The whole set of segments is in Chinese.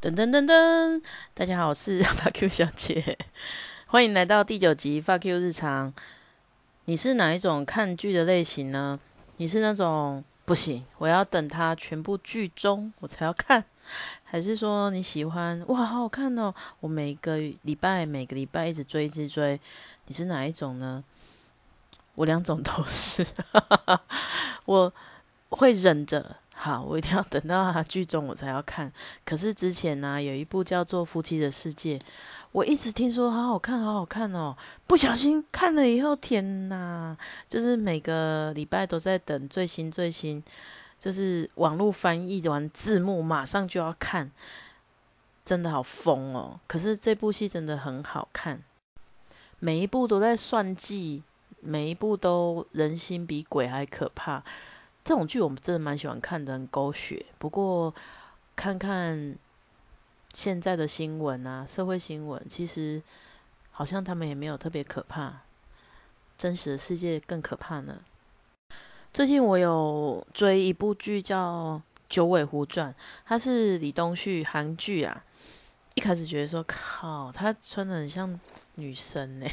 噔噔噔噔，大家好，我是 发 Q 小姐，欢迎来到第九集发 Q 日常。你是哪一种看剧的类型呢？你是那种不行，我要等它全部剧终我才要看，还是说你喜欢哇，好好看哦，我每个礼拜每个礼拜一直追一直追？你是哪一种呢？我两种都是，我会忍着。好，我一定要等到它剧终我才要看。可是之前呢，有一部叫做《夫妻的世界》，我一直听说好好看，好好看哦。不小心看了以后，天哪！就是每个礼拜都在等最新最新，就是网络翻译完字幕，马上就要看，真的好疯哦。可是这部戏真的很好看，每一部都在算计，每一部都人心比鬼还可怕。这种剧我们真的蛮喜欢看的，很狗血。不过看看现在的新闻啊，社会新闻，其实好像他们也没有特别可怕，真实的世界更可怕呢。最近我有追一部剧叫《九尾狐传》，它是李东旭韩剧啊。一开始觉得说，靠，他穿的很像女生呢。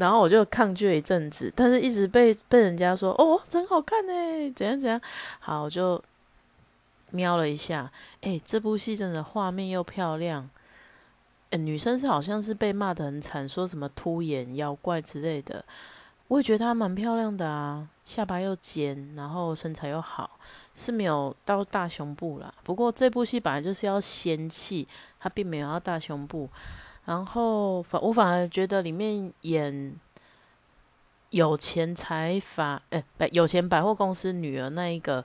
然后我就抗拒了一阵子，但是一直被被人家说哦，真好看呢，怎样怎样。好，我就瞄了一下，哎，这部戏真的画面又漂亮。女生是好像是被骂的很惨，说什么凸眼妖怪之类的。我也觉得她蛮漂亮的啊，下巴又尖，然后身材又好，是没有到大胸部啦。不过这部戏本来就是要仙气，她并没有要大胸部。然后反我反而觉得里面演有钱财阀哎，不有钱百货公司女儿那一个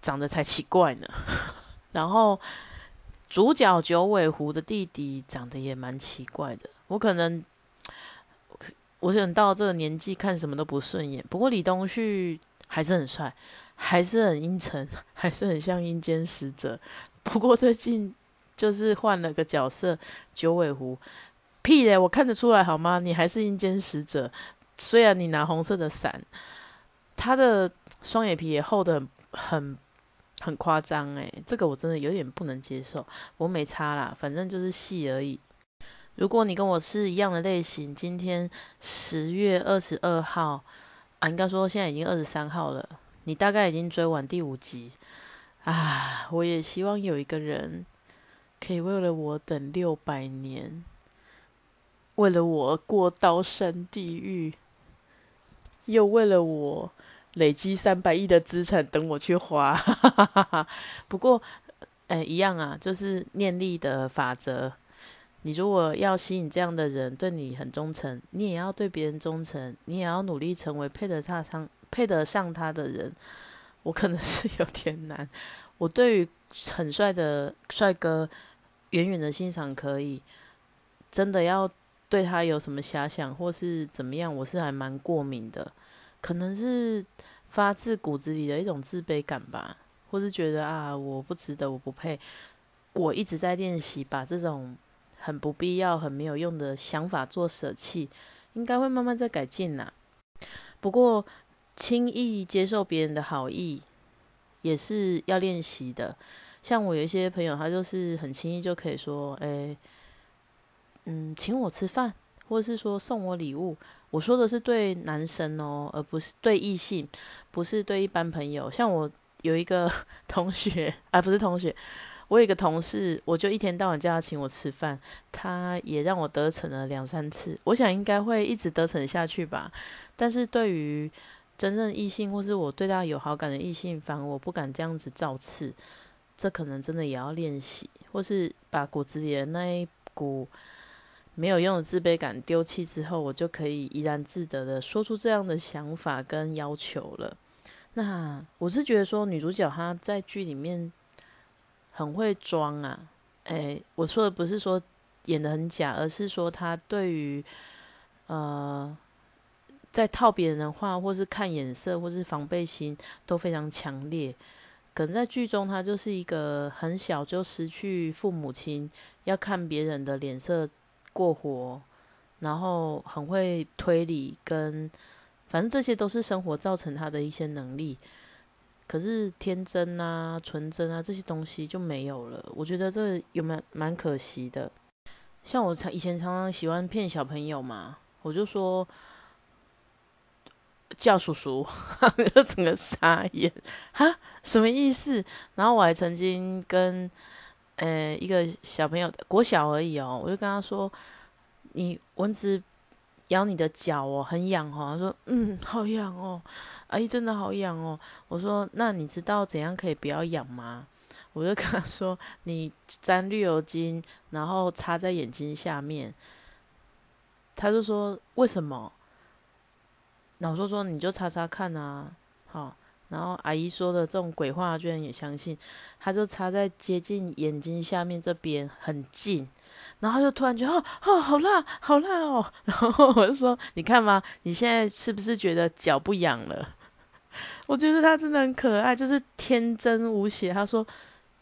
长得才奇怪呢。然后主角九尾狐的弟弟长得也蛮奇怪的。我可能我想到这个年纪看什么都不顺眼。不过李东旭还是很帅，还是很阴沉，还是很像阴间使者。不过最近。就是换了个角色，九尾狐，屁嘞！我看得出来好吗？你还是阴间使者，虽然你拿红色的伞，他的双眼皮也厚的很，很很夸张诶，这个我真的有点不能接受。我没擦啦，反正就是戏而已。如果你跟我是一样的类型，今天十月二十二号啊，应该说现在已经二十三号了，你大概已经追完第五集啊。我也希望有一个人。可以为了我等六百年，为了我过刀山地狱，又为了我累积三百亿的资产等我去花。不过，哎，一样啊，就是念力的法则。你如果要吸引这样的人对你很忠诚，你也要对别人忠诚，你也要努力成为配得上、配得上他的人。我可能是 有点难。我对于很帅的帅哥。远远的欣赏可以，真的要对他有什么遐想或是怎么样，我是还蛮过敏的，可能是发自骨子里的一种自卑感吧，或是觉得啊我不值得，我不配。我一直在练习把这种很不必要、很没有用的想法做舍弃，应该会慢慢在改进啦。不过轻易接受别人的好意，也是要练习的。像我有一些朋友，他就是很轻易就可以说，哎，嗯，请我吃饭，或者是说送我礼物。我说的是对男生哦，而不是对异性，不是对一般朋友。像我有一个 同学，啊，不是同学，我有一个同事，我就一天到晚叫他请我吃饭，他也让我得逞了两三次。我想应该会一直得逞下去吧。但是对于真正异性，或是我对他有好感的异性，反而我不敢这样子造次。这可能真的也要练习，或是把骨子里的那一股没有用的自卑感丢弃之后，我就可以怡然自得的说出这样的想法跟要求了。那我是觉得说，女主角她在剧里面很会装啊，诶，我说的不是说演的很假，而是说她对于呃在套别人的话，或是看眼色，或是防备心都非常强烈。可能在剧中，他就是一个很小就失去父母亲，要看别人的脸色过活，然后很会推理，跟反正这些都是生活造成他的一些能力。可是天真啊、纯真啊这些东西就没有了。我觉得这有蛮蛮可惜的。像我常以前常常喜欢骗小朋友嘛，我就说叫叔叔，就整个傻眼，哈，什么意思？然后我还曾经跟呃一个小朋友国小而已哦，我就跟他说，你蚊子咬你的脚哦，很痒哦。他说，嗯，好痒哦，阿姨真的好痒哦。我说，那你知道怎样可以不要痒吗？我就跟他说：“你沾绿油精，然后擦在眼睛下面。”他就说：“为什么？”那我说：“说你就擦擦看啊。”好，然后阿姨说的这种鬼话居然也相信，他就擦在接近眼睛下面这边很近，然后就突然觉得哦哦好辣好辣哦，然后我就说：“你看吗？你现在是不是觉得脚不痒了？” 我觉得他真的很可爱，就是天真无邪。他说。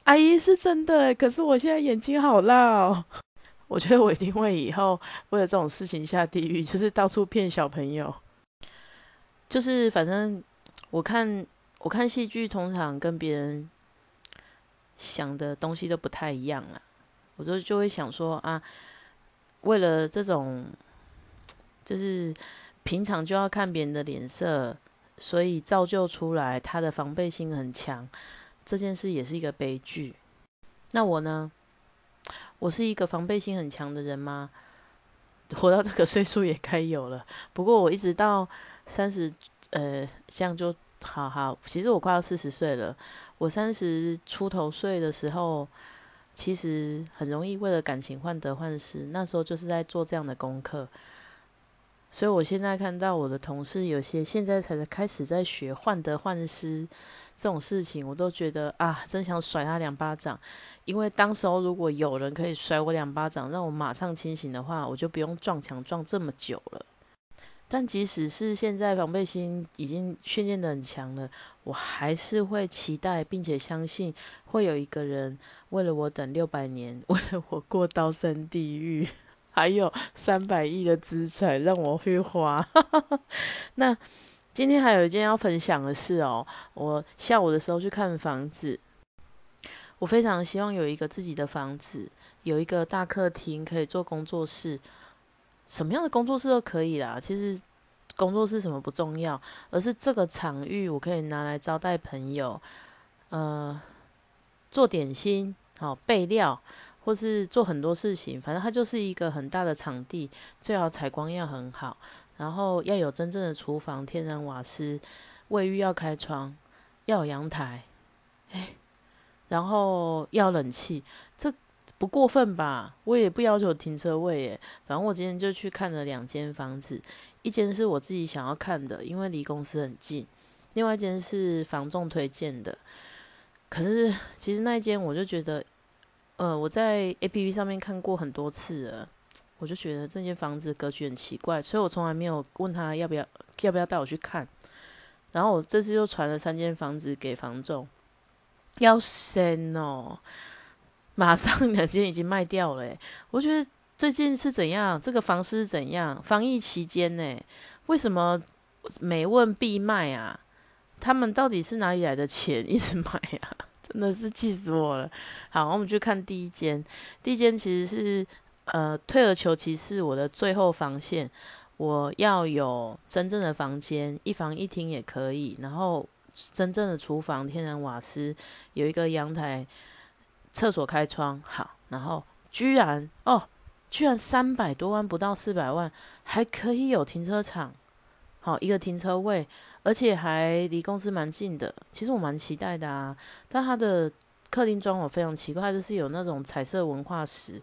阿姨是真的，可是我现在眼睛好辣哦。我觉得我一定会以后为了这种事情下地狱，就是到处骗小朋友。就是反正我看我看戏剧，通常跟别人想的东西都不太一样啊。我就就会想说啊，为了这种，就是平常就要看别人的脸色，所以造就出来他的防备心很强。这件事也是一个悲剧。那我呢？我是一个防备心很强的人吗？活到这个岁数也该有了。不过我一直到三十，呃，这样就好好。其实我快要四十岁了。我三十出头岁的时候，其实很容易为了感情患得患失。那时候就是在做这样的功课。所以我现在看到我的同事有些现在才开始在学患得患失。这种事情我都觉得啊，真想甩他两巴掌。因为当时候如果有人可以甩我两巴掌，让我马上清醒的话，我就不用撞墙撞这么久了。但即使是现在防备心已经训练的很强了，我还是会期待并且相信会有一个人为了我等六百年，为了我过刀山地狱，还有三百亿的资产让我去花。那。今天还有一件要分享的事哦，我下午的时候去看房子，我非常希望有一个自己的房子，有一个大客厅可以做工作室，什么样的工作室都可以啦。其实工作室什么不重要，而是这个场域我可以拿来招待朋友，呃，做点心，好备料，或是做很多事情，反正它就是一个很大的场地，最好采光要很好。然后要有真正的厨房，天然瓦斯，卫浴要开窗，要有阳台，哎，然后要冷气，不过分吧？我也不要求停车位，耶。反正我今天就去看了两间房子，一间是我自己想要看的，因为离公司很近；，另外一间是房仲推荐的。可是其实那一间我就觉得，呃，我在 A P P 上面看过很多次了。我就觉得这间房子格局很奇怪，所以我从来没有问他要不要要不要带我去看。然后我这次又传了三间房子给房仲，要升哦，马上两间已经卖掉了。我觉得最近是怎样？这个房市是怎样？防疫期间呢？为什么每问必卖啊？他们到底是哪里来的钱 一直买啊？真的是气死我了。好，我们去看第一间，第一间其实是。呃，退而求其次，我的最后防线，我要有真正的房间，一房一厅也可以，然后真正的厨房，天然瓦斯，有一个阳台，厕所开窗，好，然后居然哦，居然三百多万不到四百万，还可以有停车场，好一个停车位，而且还离公司蛮近的，其实我蛮期待的啊，但它的客厅装潢非常奇怪，就是有那种彩色文化石。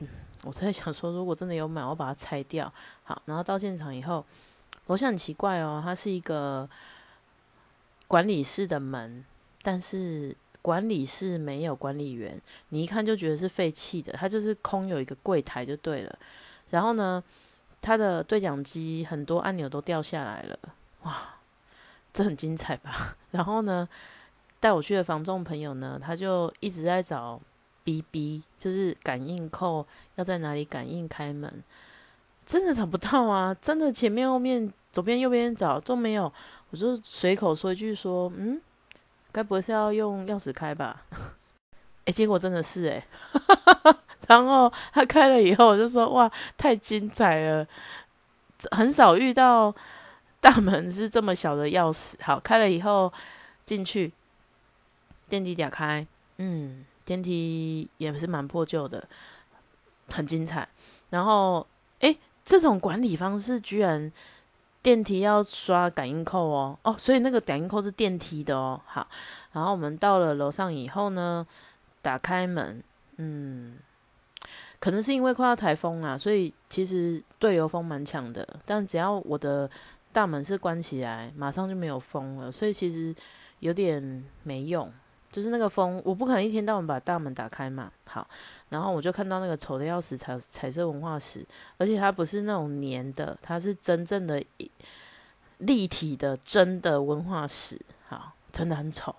嗯我在想说，如果真的有买，我把它拆掉。好，然后到现场以后，楼下很奇怪哦，它是一个管理室的门，但是管理室没有管理员，你一看就觉得是废弃的，它就是空有一个柜台就对了。然后呢，它的对讲机很多按钮都掉下来了，哇，这很精彩吧？然后呢，带我去的房仲朋友呢，他就一直在找。B B 就是感应扣要在哪里感应开门，真的找不到啊！真的前面后面左边右边找都没有，我就随口说一句说，嗯，该不会是要用钥匙开吧？哎，结果真的是哎，然后他开了以后，我就说哇，太精彩了，很少遇到大门是这么小的钥匙。好，开了以后进去，电梯打开，嗯，电梯也是蛮破旧的，很精彩。然后，哎，这种管理方式居然。电梯要刷感应扣哦，哦，所以那个感应扣是电梯的哦。好，然后我们到了楼上以后呢，打开门，嗯，可能是因为快要台风啦，所以其实对流风蛮强的。但只要我的大门是关起来，马上就没有风了，所以其实有点没用。就是那个风，我不可能一天到晚把大门打开嘛。好，然后我就看到那个丑的要死彩彩色文化石，而且它不是那种粘的，它是真正的立体的真的文化石。好，真的很丑。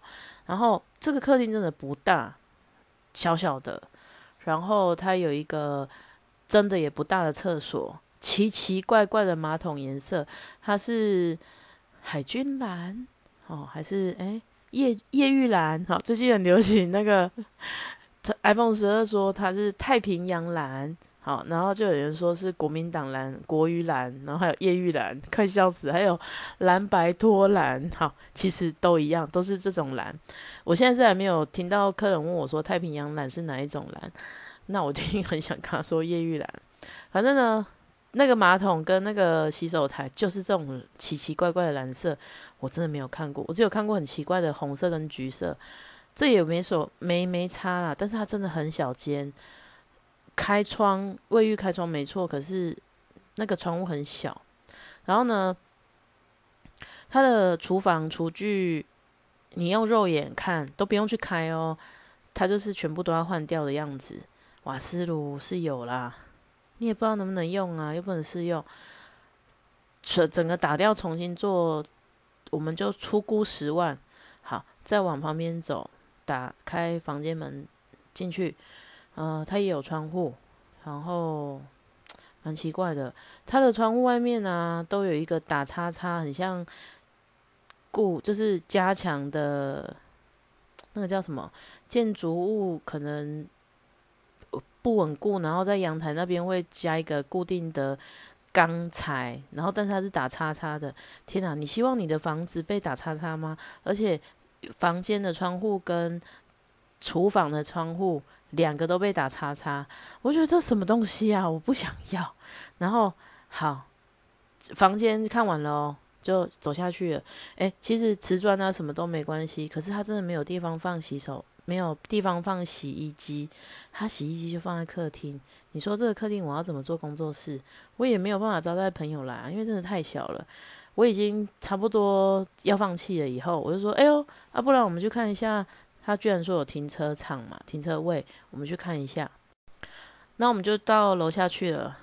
然后这个客厅真的不大，小小的。然后它有一个真的也不大的厕所，奇奇怪怪的马桶颜色，它是海军蓝哦，还是哎？叶叶玉兰，好，最近很流行那个 iPhone 十二，说它是太平洋蓝，好，然后就有人说是国民党蓝、国语蓝，然后还有叶玉兰，快笑死，还有蓝白拖蓝，好，其实都一样，都是这种蓝。我现在是还没有听到客人问我说太平洋蓝是哪一种蓝，那我就很想跟他说叶玉兰，反正呢。那个马桶跟那个洗手台就是这种奇奇怪怪的蓝色，我真的没有看过。我只有看过很奇怪的红色跟橘色，这也没说没没差啦。但是它真的很小间，开窗卫浴开窗没错，可是那个窗户很小。然后呢，它的厨房厨具你用肉眼看都不用去开哦，它就是全部都要换掉的样子。瓦斯炉是有啦。你也不知道能不能用啊，又不能试用，整整个打掉重新做，我们就出估十万。好，再往旁边走，打开房间门进去，呃，它也有窗户，然后蛮奇怪的，它的窗户外面啊都有一个打叉叉，很像固，就是加强的，那个叫什么建筑物可能。不稳固，然后在阳台那边会加一个固定的钢材，然后但是它是打叉叉的。天哪，你希望你的房子被打叉叉吗？而且房间的窗户跟厨房的窗户两个都被打叉叉，我觉得这什么东西啊？我不想要。然后好，房间看完了哦，就走下去了。诶，其实瓷砖啊什么都没关系，可是它真的没有地方放洗手。没有地方放洗衣机，他洗衣机就放在客厅。你说这个客厅我要怎么做工作室？我也没有办法招待朋友来，因为真的太小了。我已经差不多要放弃了。以后我就说，哎呦，啊，不然我们去看一下。他居然说有停车场嘛，停车位，我们去看一下。那我们就到楼下去了。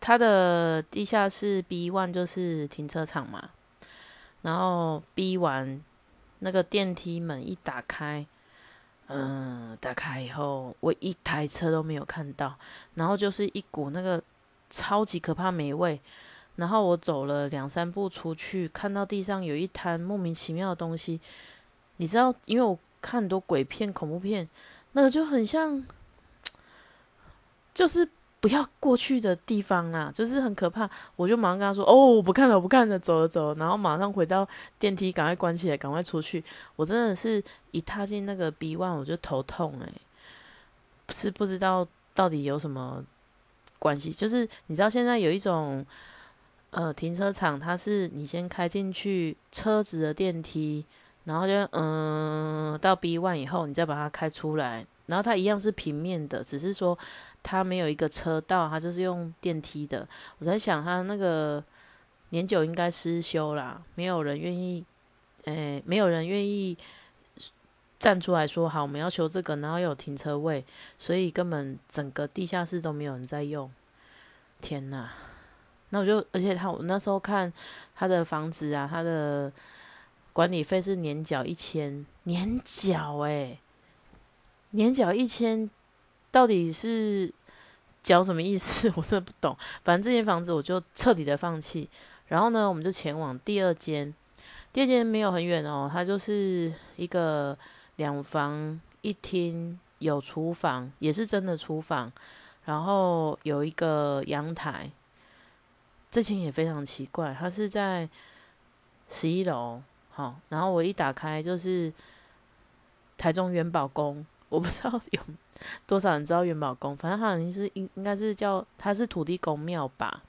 他的地下室 B one 就是停车场嘛。然后 B 完那个电梯门一打开。嗯，打开以后，我一台车都没有看到，然后就是一股那个超级可怕霉味，然后我走了两三步出去，看到地上有一滩莫名其妙的东西，你知道，因为我看很多鬼片、恐怖片，那个就很像，就是。不要过去的地方啊，就是很可怕。我就马上跟他说：“哦，我不看了，我不看了，走了走。”然后马上回到电梯，赶快关起来，赶快出去。我真的是一踏进那个 B one，我就头痛诶，是不知道到底有什么关系。就是你知道现在有一种呃停车场，它是你先开进去车子的电梯，然后就嗯到 B one 以后，你再把它开出来。然后它一样是平面的，只是说它没有一个车道，它就是用电梯的。我在想，他那个年久应该失修啦，没有人愿意，诶，没有人愿意站出来说好，我们要求这个，然后有停车位，所以根本整个地下室都没有人在用。天呐，那我就，而且他我那时候看他的房子啊，他的管理费是年缴一千，年缴诶。年缴一千，到底是讲什么意思？我真的不懂。反正这间房子我就彻底的放弃。然后呢，我们就前往第二间。第第二间没有很远哦，它就是一个两房一厅，有厨房，也是真的厨房，然后有一个阳台。这间也非常奇怪，它是在十一楼，好，然后我一打开就是台中元宝宫，我不知道有多少人知道元宝宫，反正好像是应应该是叫它是土地公庙吧，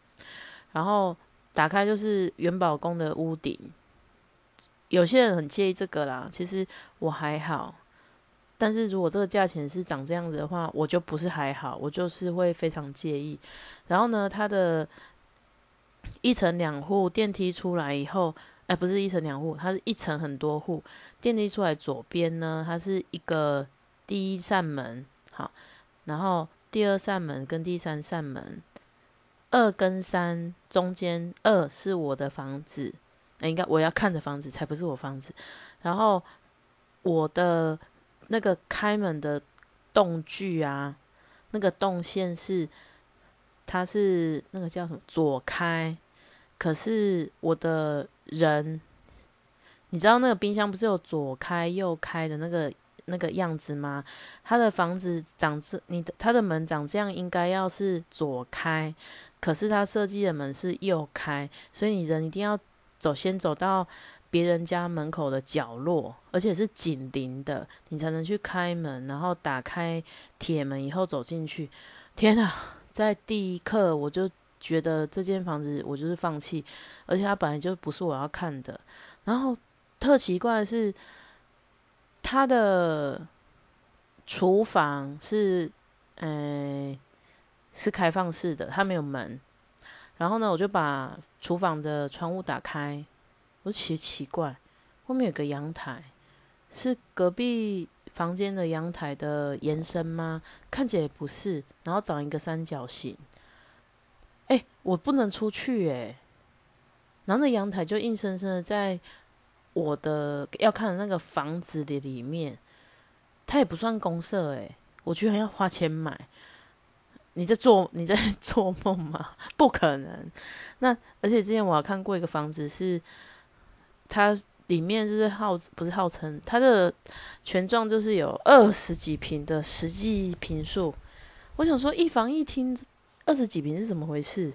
然后打开就是元宝宫的屋顶，有些人很介意这个啦，其实我还好，但是如果这个价钱是长这样子的话，我就不是还好，我就是会非常介意，然后呢，它的。一层两户电梯出来以后，哎，不是一层两户，它是一层很多户。电梯出来左边呢，它是一个第一扇门，好，然后第二扇门跟第三扇门，二跟三中间二是我的房子，应该我要看的房子才不是我房子。然后我的那个开门的动距啊，那个动线是。它是那个叫什么左开，可是我的人，你知道那个冰箱不是有左开右开的那个那个样子吗？他的房子长这，你的他的门长这样，应该要是左开，可是他设计的门是右开，所以你人一定要走，先走到别人家门口的角落，而且是紧邻的，你才能去开门，然后打开铁门以后走进去。天啊！在第一刻，我就觉得这间房子我就是放弃，而且它本来就不是我要看的。然后特奇怪的是，它的厨房是，呃，是开放式的，它没有门。然后呢，我就把厨房的窗户打开，我奇奇怪，后面有个阳台，是隔壁。房间的阳台的延伸吗？看起来不是，然后长一个三角形。哎，我不能出去哎。然后那阳台就硬生生的在我的要看的那个房子的里面，它也不算公社哎，我居然要花钱买。你在做你在 做梦吗？不可能。那而且之前我还看过一个房子是它。里面就是号不是号称它的全幢就是有二十几平的实际平数，我想说一房一厅二十几平是怎么回事？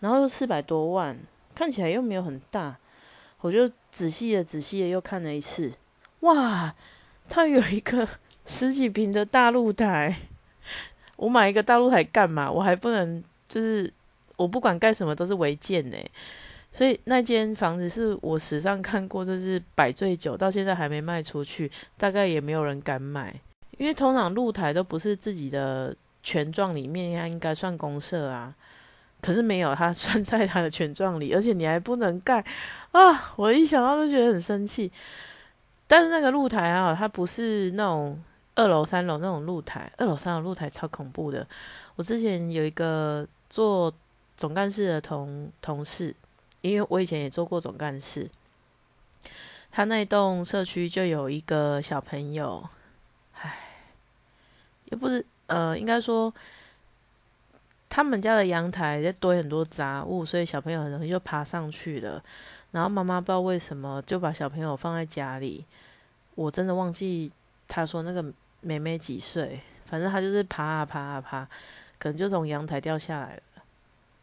然后又四百多万，看起来又没有很大，我就仔细的仔细的又看了一次，哇，它有一个 十几平的大露台，我买一个大露台干嘛？我还不能就是我不管干什么都是违建呢。所以那间房子是我史上看过，就是摆最久，到现在还没卖出去，大概也没有人敢买。因为通常露台都不是自己的权状里面，应该算公社啊。可是没有，它拴在它的权状里，而且你还不能盖啊！我一想到就觉得很生气。但是那个露台啊，它不是那种二楼、三楼那种露台，二楼、三楼露台超恐怖的。我之前有一个做总干事的同同事。因为我以前也做过总干事，他那栋社区就有一个小朋友，唉，也不是，呃，应该说他们家的阳台在堆很多杂物，所以小朋友很容易就爬上去了。然后妈妈不知道为什么就把小朋友放在家里，我真的忘记他说那个妹妹几岁，反正他就是爬啊爬啊爬，可能就从阳台掉下来了。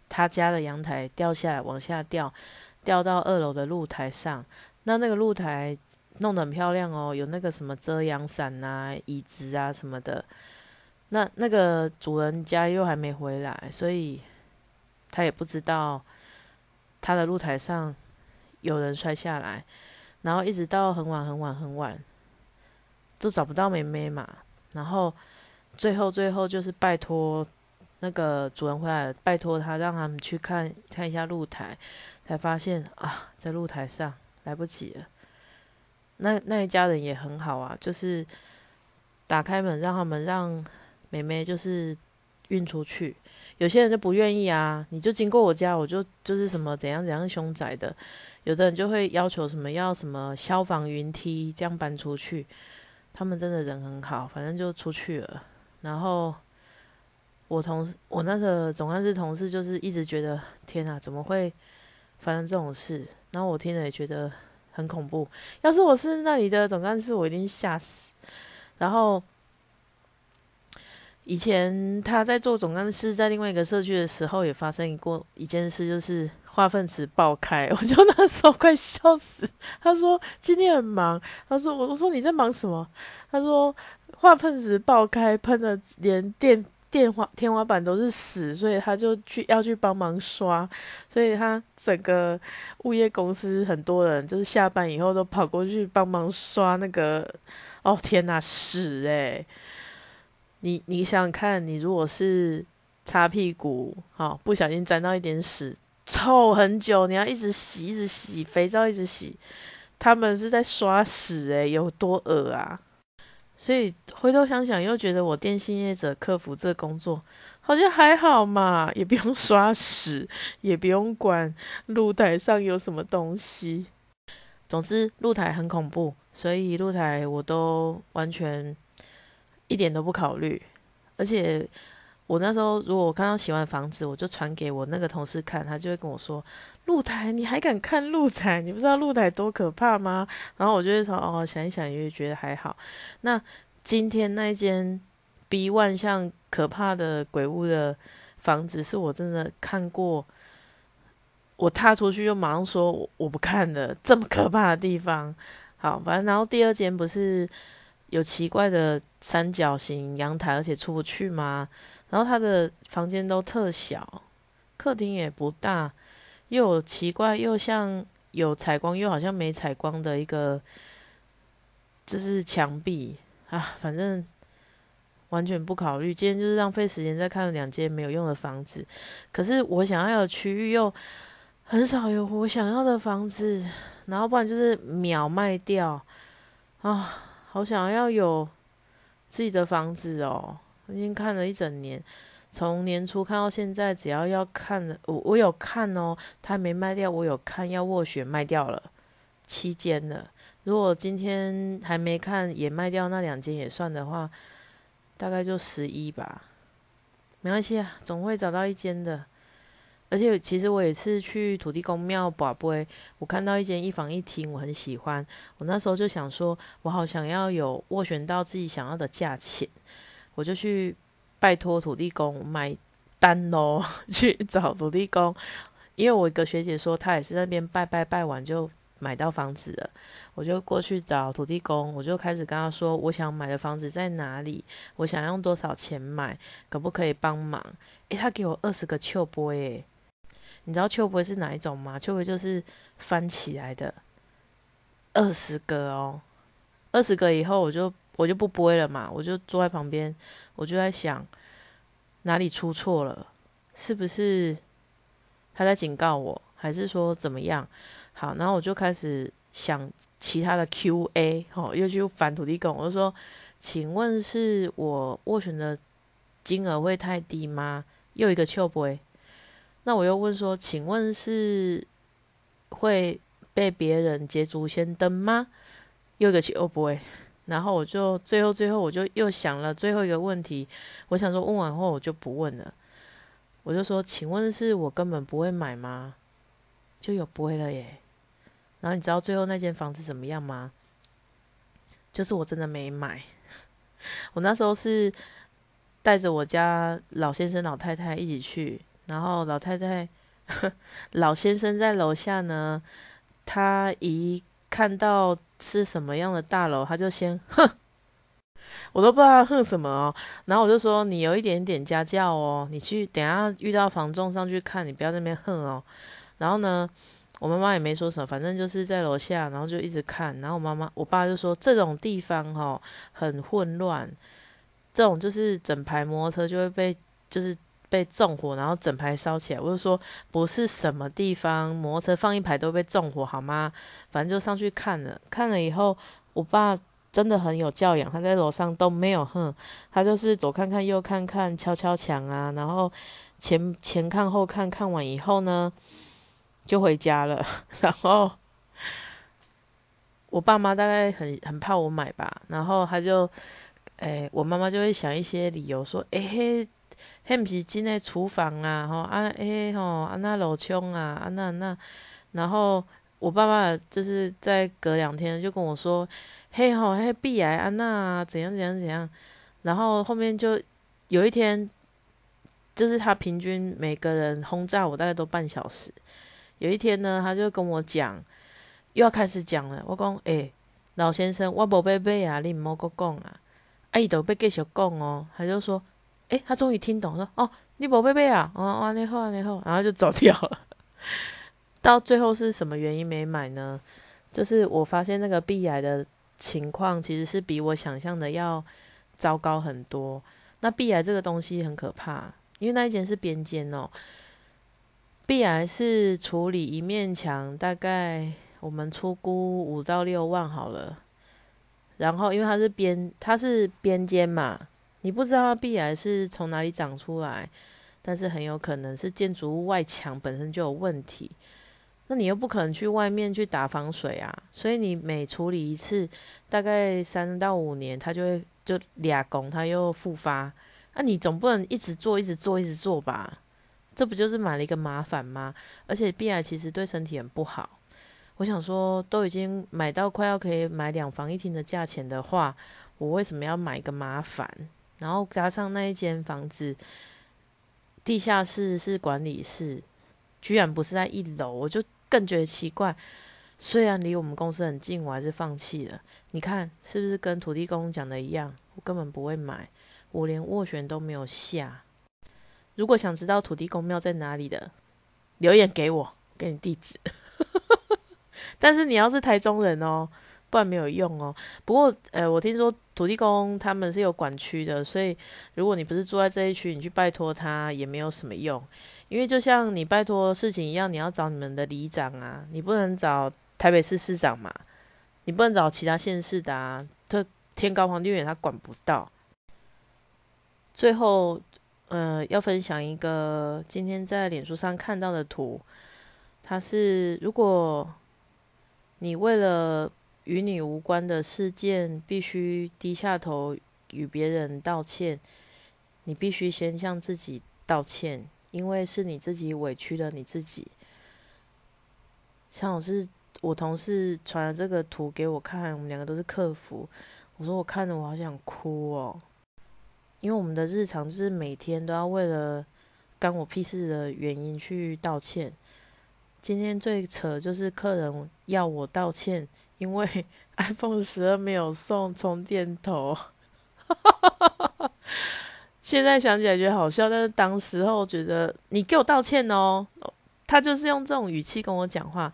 他家的阳台掉下来，往下掉，掉到二楼的露台上。那那个露台弄得很漂亮哦，有那个什么遮阳伞啊、椅子啊什么的。那那个主人家又还没回来，所以他也不知道他的露台上有人摔下来。然后一直到很晚很晚很晚，都找不到妹妹嘛。然后最后最后就是拜托。那个主人回来，拜托他让他们去看看一下露台，才发现啊，在露台上来不及了。那那一家人也很好啊，就是打开门让他们让妹妹就是运出去。有些人就不愿意啊，你就经过我家，我就就是什么怎样怎样凶宅的。有的人就会要求什么要什么消防云梯这样搬出去。他们真的人很好，反正就出去了，然后。我同事，我那个总干事同事，就是一直觉得天哪，怎么会发生这种事？然后我听了也觉得很恐怖。要是我是那里的总干事，我一定吓死。然后以前他在做总干事，在另外一个社区的时候，也发生过一件事，就是化粪池爆开，我就那时候快笑死。他说今天很忙，他说我我说你在忙什么？他说化粪池爆开，喷的连电。电花天花板都是屎，所以他就去要去帮忙刷，所以他整个物业公司很多人就是下班以后都跑过去帮忙刷那个。哦天哪，屎诶。你你想看，你如果是擦屁股，好不小心沾到一点屎，臭很久，你要一直洗一直洗，肥皂一直洗，他们是在刷屎诶，有多恶啊！所以回头想想，又觉得我电信业者客服这工作好像还好嘛，也不用刷屎，也不用管露台上有什么东西。总之，露台很恐怖，所以露台我都完全一点都不考虑。而且我那时候如果我看到喜欢房子，我就传给我那个同事看，他就会跟我说：“露台，你还敢看露台？你不知道露台多可怕吗？”然后我就会说：“哦，想一想，也觉得还好。”那今天那间 B one 像可怕的鬼屋的房子，是我真的看过。我踏出去就马上说我不看了，这么可怕的地方。好，反正然后第二间不是有奇怪的三角形阳台，而且出不去吗？然后他的房间都特小，客厅也不大，又有奇怪又像有采光又好像没采光的一个，就是墙壁。啊，反正完全不考虑，今天就是浪费时间在看两间没有用的房子。可是我想要的区域又很少有我想要的房子，然后不然就是秒卖掉啊！好想要有自己的房子哦！我已经看了一整年，从年初看到现在，只要要看的，我我有看哦，他没卖掉，我有看要斡旋卖掉了七间了。如果今天还没看也卖掉那两间也算的话，大概就十一吧，没关系啊，总会找到一间的。而且其实我也是去土地公庙宝贝，我看到一间一房一厅，我很喜欢。我那时候就想说，我好想要有斡旋到自己想要的价钱，我就去拜托土地公买单喽，去找土地公。因为我一个学姐说，她也是那边拜拜拜完就。买到房子了，我就过去找土地公，我就开始跟他说，我想买的房子在哪里，我想用多少钱买，可不可以帮忙？诶，他给我二十个秋波，诶，你知道秋波是哪一种吗？秋波就是翻起来的，二十个哦，二十个以后我就我就不播了嘛，我就坐在旁边，我就在想哪里出错了，是不是他在警告我，还是说怎么样？好，然后我就开始想其他的 Q&A，哦，又去反土地公，我就说，请问是我斡旋的金额会太低吗？又一个秋不会，那我又问说，请问是会被别人捷足先登吗？又一个秋不会，然后我就最后最后我就又想了最后一个问题，我想说问完后我就不问了，我就说，请问是我根本不会买吗？就有不会了耶。然后你知道最后那间房子怎么样吗？就是我真的没买。我那时候是带着我家老先生、老太太一起去，然后老太太、老先生在楼下呢。他一看到是什么样的大楼，他就先哼，我都不知道他哼什么哦。然后我就说：“你有一点点家教哦，你去等下遇到房仲上去看，你不要那边哼哦。”然后呢？我妈妈也没说什么，反正就是在楼下，然后就一直看。然后我妈妈、我爸就说：“这种地方哈很混乱，这种就是整排摩托车就会被就是被纵火，然后整排烧起来。”我就说：“不是什么地方摩托车放一排都被纵火好吗？”反正就上去看了，看了以后，我爸真的很有教养，他在楼上都没有哼，他就是左看看右看看，敲敲墙啊，然后前前看后看看完以后呢。就回家了，然后我爸妈大概很很怕我买吧，然后他就，诶，我妈妈就会想一些理由说，诶嘿，嘿不是进来厨房啊，吼啊，诶吼啊那楼窗啊啊那那，然后我爸爸就是在隔两天就跟我说：“嘿吼，嘿鼻癌安娜怎样怎样怎样。”然后后面就有一天，就是他平均每个人轰炸我大概都半小时。有一天呢，他就跟我讲，又要开始讲了。我讲：“诶，老先生，我无要买啊，你毋好搁讲啊。”啊，伊都要继续讲哦。他就说：“诶，他终于听懂，说哦，你宝贝贝啊？哦，安尼好，你好。”然后就走掉了。到最后是什么原因没买呢？就是我发现那个鼻癌的情况其实是比我想象的要糟糕很多。那鼻癌这个东西很可怕，因为那一间是边间哦。鼻癌是处理一面墙，大概我们出估五到六万好了。然后因为它是边，它是边间嘛，你不知道鼻癌是从哪里长出来，但是很有可能是建筑物外墙本身就有问题。那你又不可能去外面去打防水啊，所以你每处理一次，大概三到五年，它就会就俩工，它又复发。那你总不能一直做，一直做，一直做吧？这不就是买了一个麻烦吗？而且 B I 其实对身体很不好。我想说，都已经买到快要可以买两房一厅的价钱的话，我为什么要买一个麻烦？然后加上那一间房子，地下室是管理室，居然不是在一楼，我就。更觉得奇怪，虽然离我们公司很近，我还是放弃了。你看是不是跟土地公讲的一样？我根本不会买，我连斡旋都没有下。如果想知道土地公庙在哪里的，留言给我，给你地址。但是你要是台中人哦，不然没有用哦。不过，呃，我听说土地公他们是有管区的，所以如果你不是住在这一区，你去拜托他也没有什么用。因为就像你拜托事情一样，你要找你们的里长啊，你不能找台北市市长嘛，你不能找其他县市的啊，这天高皇帝远，他管不到。最后，呃，要分享一个今天在脸书上看到的图，它是如果你为了与你无关的事件必须低下头与别人道歉，你必须先向自己道歉。因为是你自己委屈了你自己。像我是我同事传了这个图给我看，我们两个都是客服。我说我看着我好想哭哦，因为我们的日常就是每天都要为了干我屁事的原因去道歉。今天最扯就是客人要我道歉，因为 iPhone 十二没有送充电头。现在想起来觉得好笑，但是当时候觉得你给我道歉哦，他就是用这种语气跟我讲话，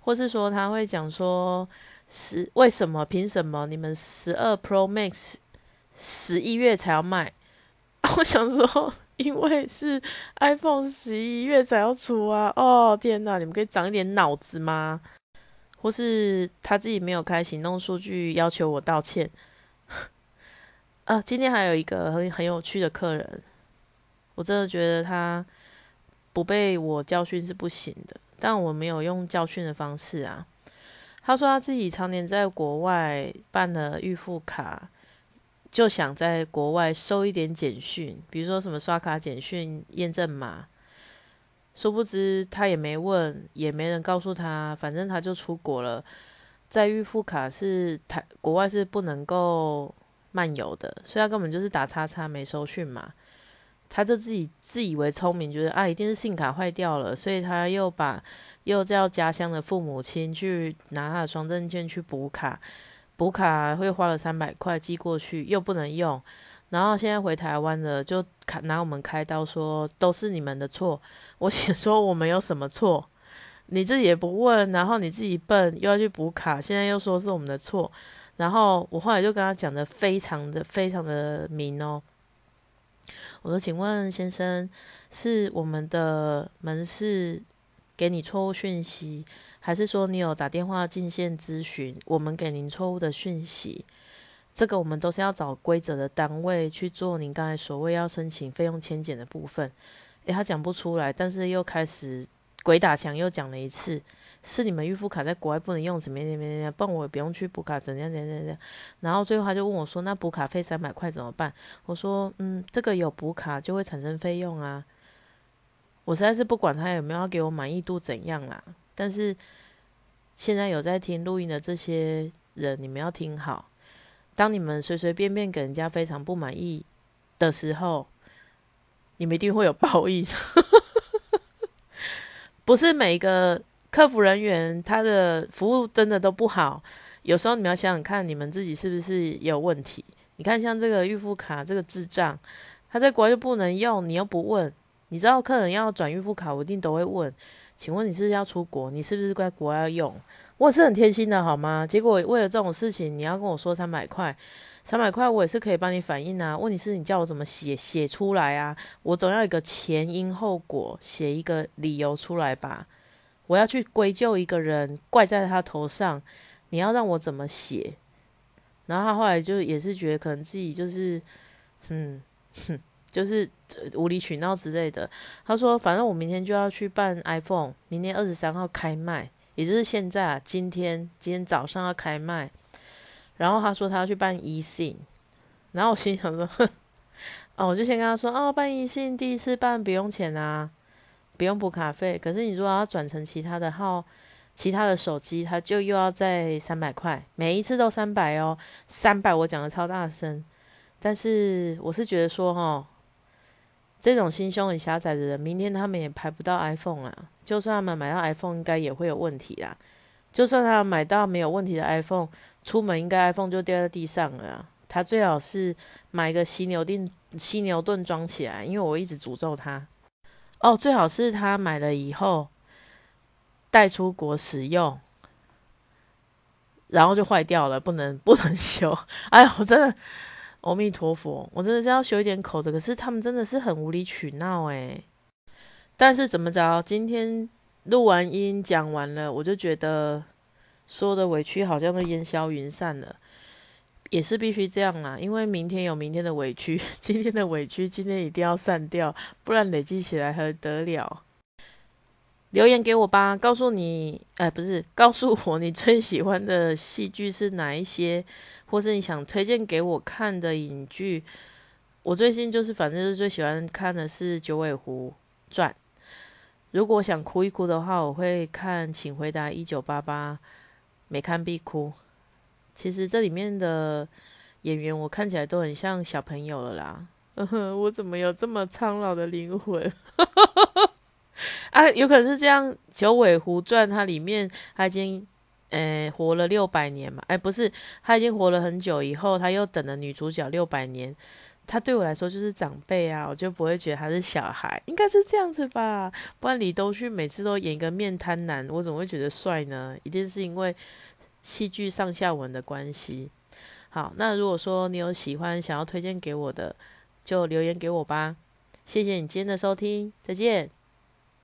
或是说他会讲说十为什么凭什么你们十二 Pro Max 十一月才要卖？我想说，因为是 iPhone 十一月才要出啊！哦天哪，你们可以长一点脑子吗？或是他自己没有开行动数据，要求我道歉？啊，今天还有一个很很有趣的客人，我真的觉得他不被我教训是不行的，但我没有用教训的方式啊。他说他自己常年在国外办了预付卡，就想在国外收一点简讯，比如说什么刷卡简讯验证码。殊不知他也没问，也没人告诉他，反正他就出国了。在预付卡是台国外是不能够。漫游的，所以他根本就是打叉叉没收讯嘛，他就自己自以为聪明，觉得啊一定是信卡坏掉了，所以他又把又叫家乡的父母亲去拿他的双证件去补卡，补卡会花了三百块寄过去又不能用，然后现在回台湾了就拿我们开刀说都是你们的错，我想说我们有什么错，你自己也不问，然后你自己笨又要去补卡，现在又说是我们的错。然后我后来就跟他讲的非常的非常的明哦，我说，请问先生，是我们的门市给你错误讯息，还是说你有打电话进线咨询，我们给您错误的讯息？这个我们都是要找规则的单位去做您刚才所谓要申请费用迁减的部分。诶，他讲不出来，但是又开始鬼打墙，又讲了一次。是你们预付卡在国外不能用，怎么怎么怎么样？不然我也不用去补卡，怎样怎样怎样。然后最后他就问我说：“那补卡费三百块怎么办？”我说：“嗯，这个有补卡就会产生费用啊。”我实在是不管他有没有要给我满意度怎样啦，但是现在有在听录音的这些人，你们要听好。当你们随随便便给人家非常不满意的时候，你们一定会有报应。不是每一个客服人员他的服务真的都不好，有时候你们要想想看，你们自己是不是有问题？你看，像这个预付卡，这个智障，他在国外就不能用，你又不问。你知道客人要转预付卡，我一定都会问，请问你是要出国？你是不是在国外要用？我也是很贴心的，好吗？结果为了这种事情，你要跟我说三百块，三百块我也是可以帮你反映啊。问题是你叫我怎么写写出来啊？我总要一个前因后果，写一个理由出来吧。我要去归咎一个人，怪在他头上，你要让我怎么写？然后他后来就也是觉得可能自己就是，嗯，哼。就是无理取闹之类的。他说：“反正我明天就要去办 iPhone，明天二十三号开卖，也就是现在啊，今天今天早上要开卖。然后他说他要去办一信，然后我心想说，哦，我就先跟他说，哦，办一信第一次办不用钱啊，不用补卡费。可是你如果要转成其他的号，其他的手机，他就又要再三百块，每一次都三百哦，三百我讲的超大声，但是我是觉得说，哈。”这种心胸很狭窄的人，明天他们也排不到 iPhone 啦。就算他们买到 iPhone，应该也会有问题啦。就算他买到没有问题的 iPhone，出门应该 iPhone 就掉在地上了。他最好是买一个犀牛盾，犀牛盾装起来，因为我一直诅咒他。哦，最好是他买了以后带出国使用，然后就坏掉了，不能 不能修。哎呀，我真的。阿弥陀佛，我真的是要修一点口的，可是他们真的是很无理取闹诶。但是怎么着，今天录完音讲完了，我就觉得说的委屈好像都烟消云散了，也是必须这样啦，因为明天有明天的委屈，今天的委屈今天一定要散掉，不然累积起来还得了。留言给我吧，告诉你，哎，不是，告诉我你最喜欢的戏剧是哪一些，或是你想推荐给我看的影剧。我最近就是，反正是最喜欢看的是《九尾狐传》。如果想哭一哭的话，我会看《请回答一九八八》，没看必哭。其实这里面的演员，我看起来都很像小朋友了啦。嗯哼，我怎么有这么苍老的灵魂？啊，有可能是这样，《九尾狐传》它里面他已经，诶，活了六百年嘛？哎，不是，他已经活了很久，以后他又等了女主角六百年，他对我来说就是长辈啊，我就不会觉得他是小孩，应该是这样子吧？不然李东旭每次都演一个面瘫男，我怎么会觉得帅呢？一定是因为戏剧上下文的关系。好，那如果说你有喜欢想要推荐给我的，就留言给我吧。谢谢你今天的收听，再见。